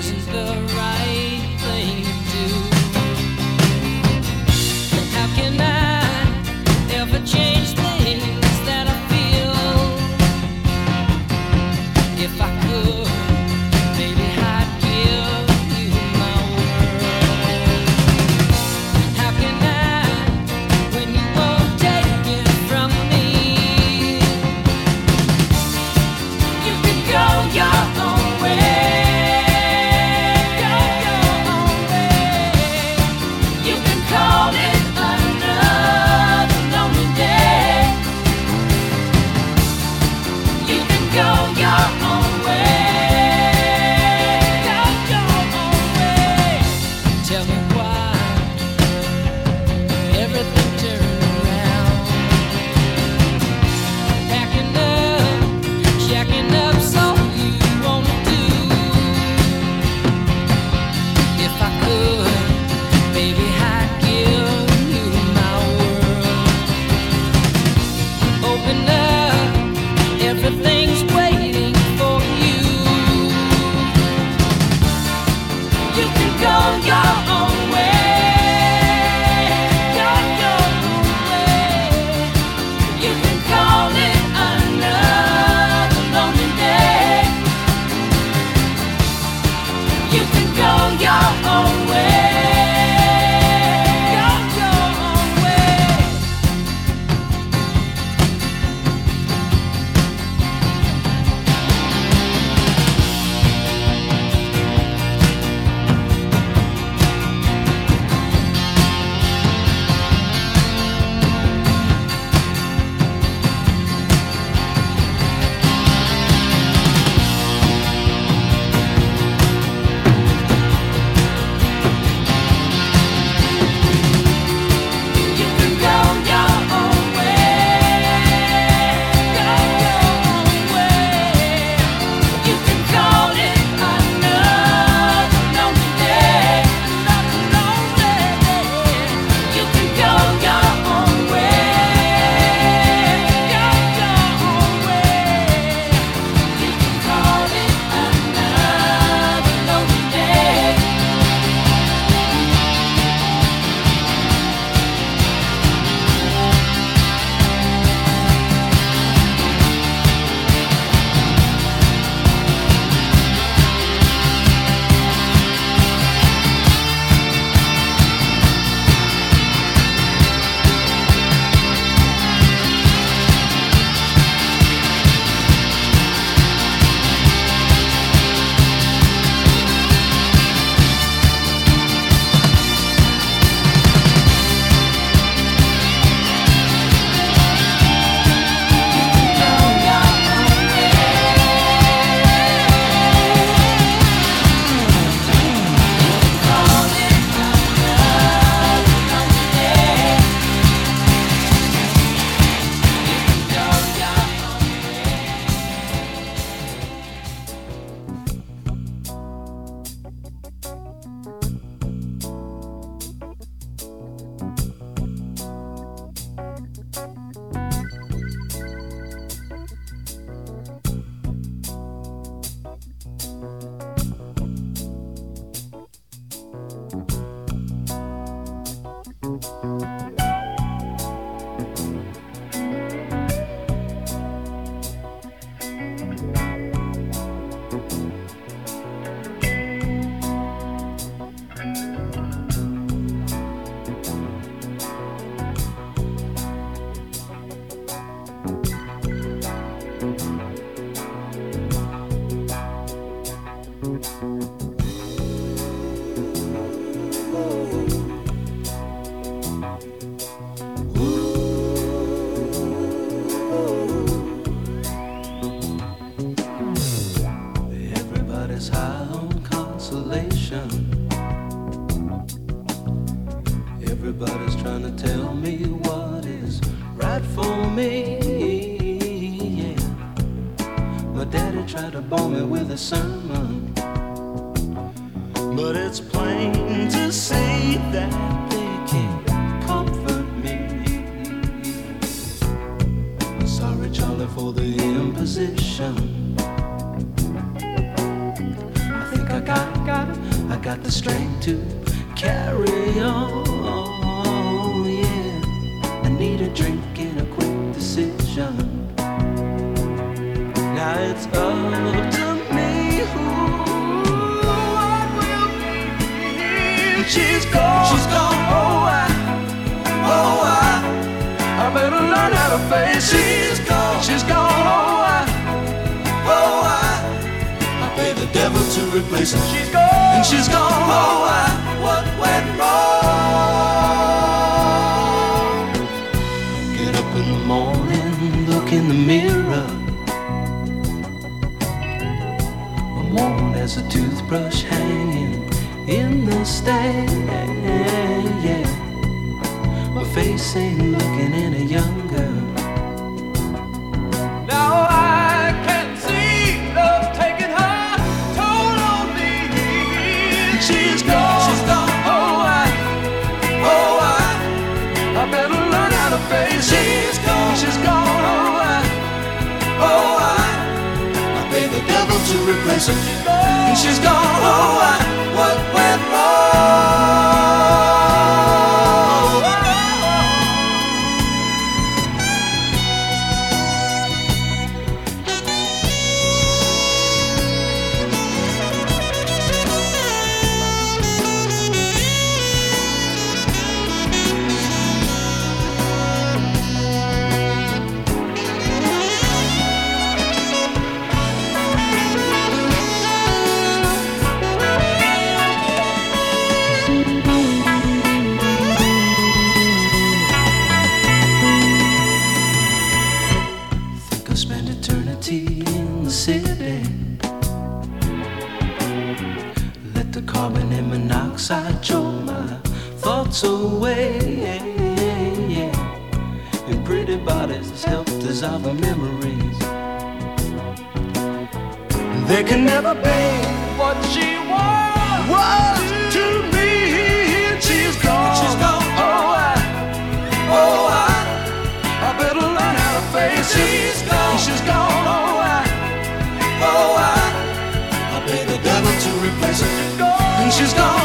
for the Ain't looking in a young girl. Now I can see love taking her toll on me. She's gone. Oh, I, oh, I, I better learn how to face it. She's gone. She's gone. Oh, I, oh, I, I pay the devil to replace her. She's gone. Oh, I, what? what the memories. They can never be what she was. To me. She's gone. Oh, I, oh, I, I better learn how to face it. She's gone. She's gone. Oh, I, oh, I, I the devil to replace her. And she's gone.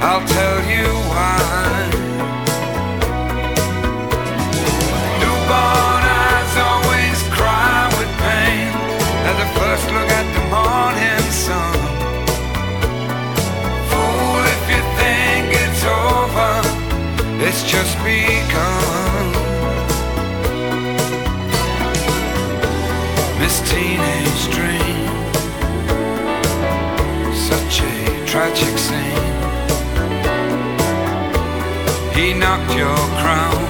I'll tell you why. Newborn eyes always cry with pain at the first look at the morning sun. Fool, if you think it's over, it's just begun. This teenage dream, such a tragic scene. Knock your crown.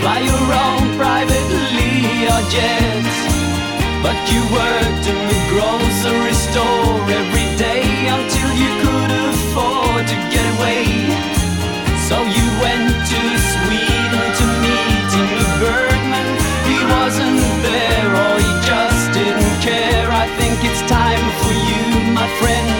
fly around privately or jets. But you worked in the grocery store every day until you could afford to get away. So you went to Sweden to meet Ingmar Bergman. He wasn't there or he just didn't care. I think it's time for you, my friend.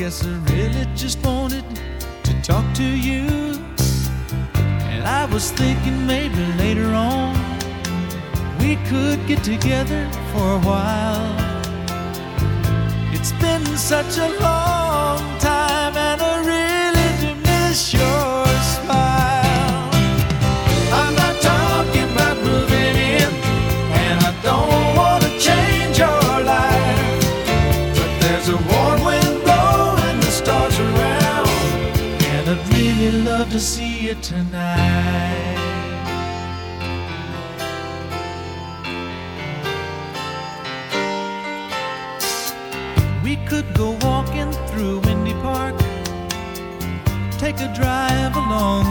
guess I really just wanted to talk to you. And I was thinking maybe later on we could get together for a while. It's been such a long time We could go walking through Windy Park, take a drive along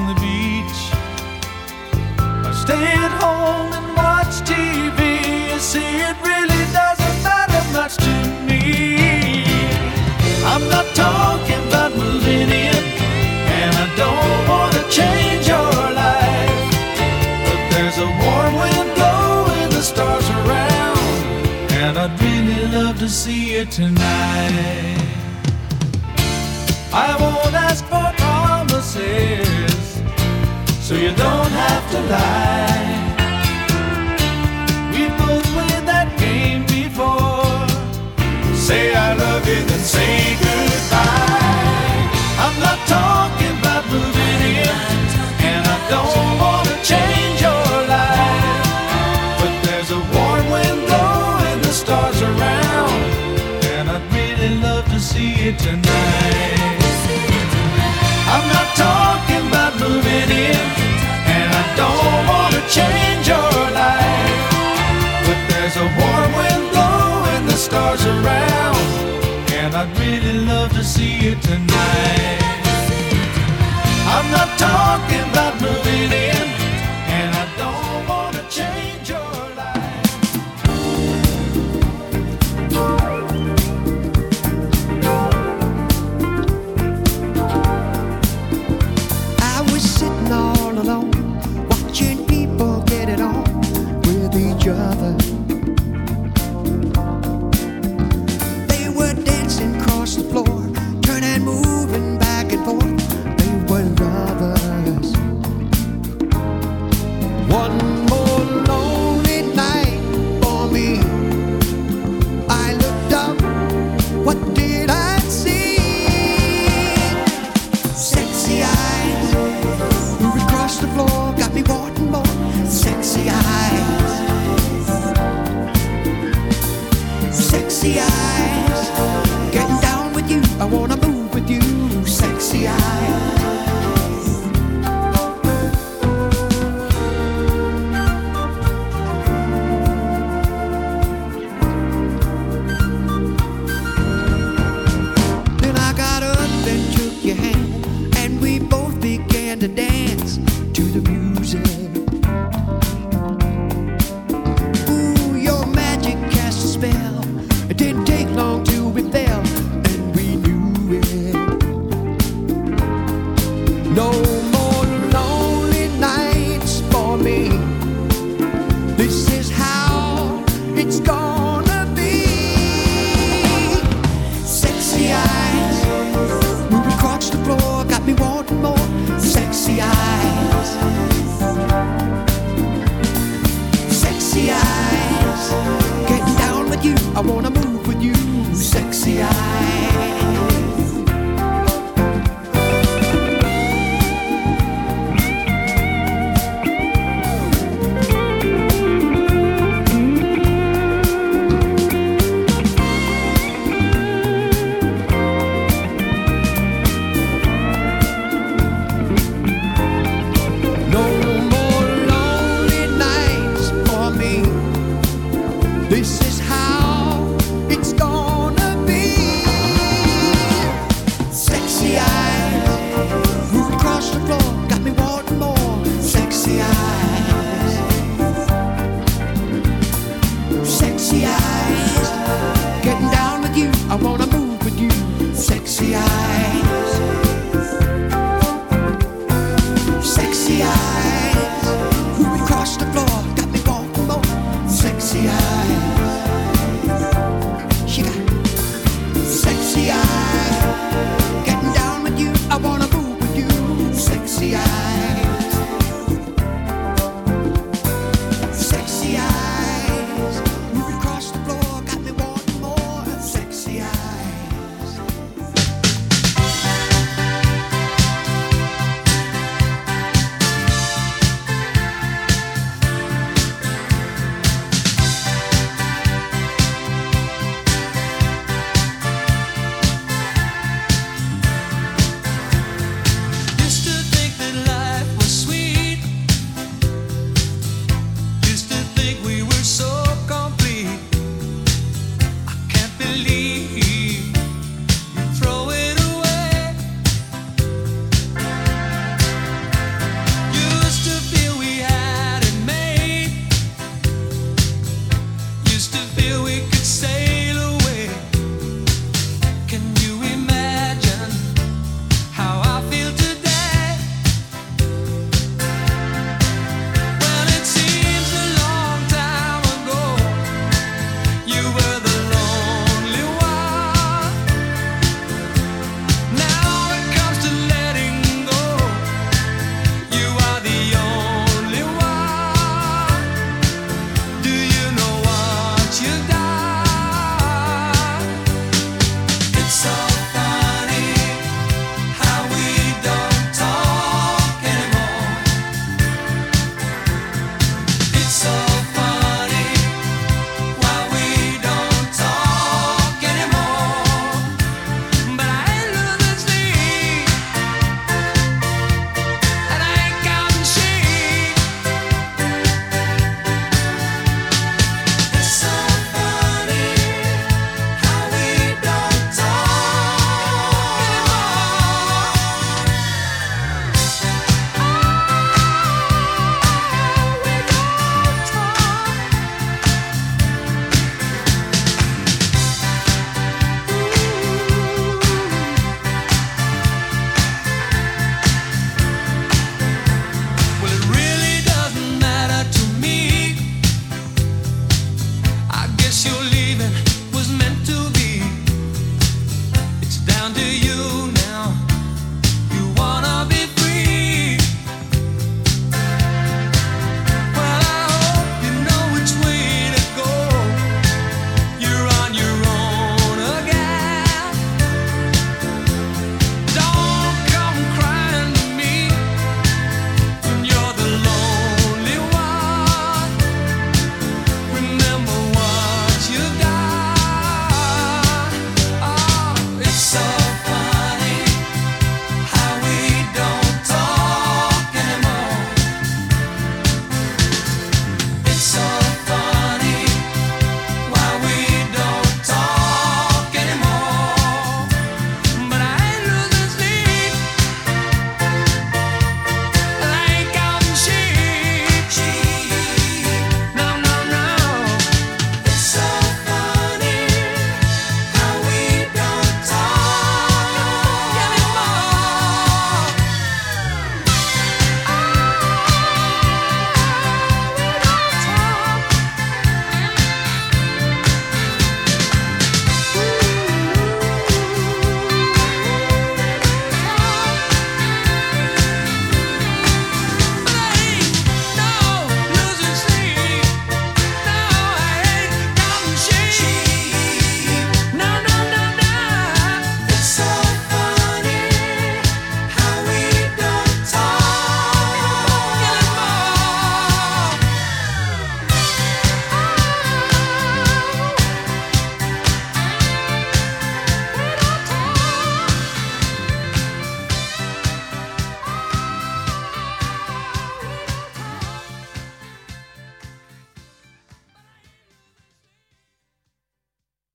see you tonight. I won't ask for promises, so you don't have to lie. We both played that game before. Say I love you, then say goodbye. I'm not talking about moving in, and I don't. city tonight. I'm not talking about moving in, and I don't want to change your life. But there's a warm wind blowing the stars around, and I'd really love to see you tonight. I'm not talking about moving in. down to you.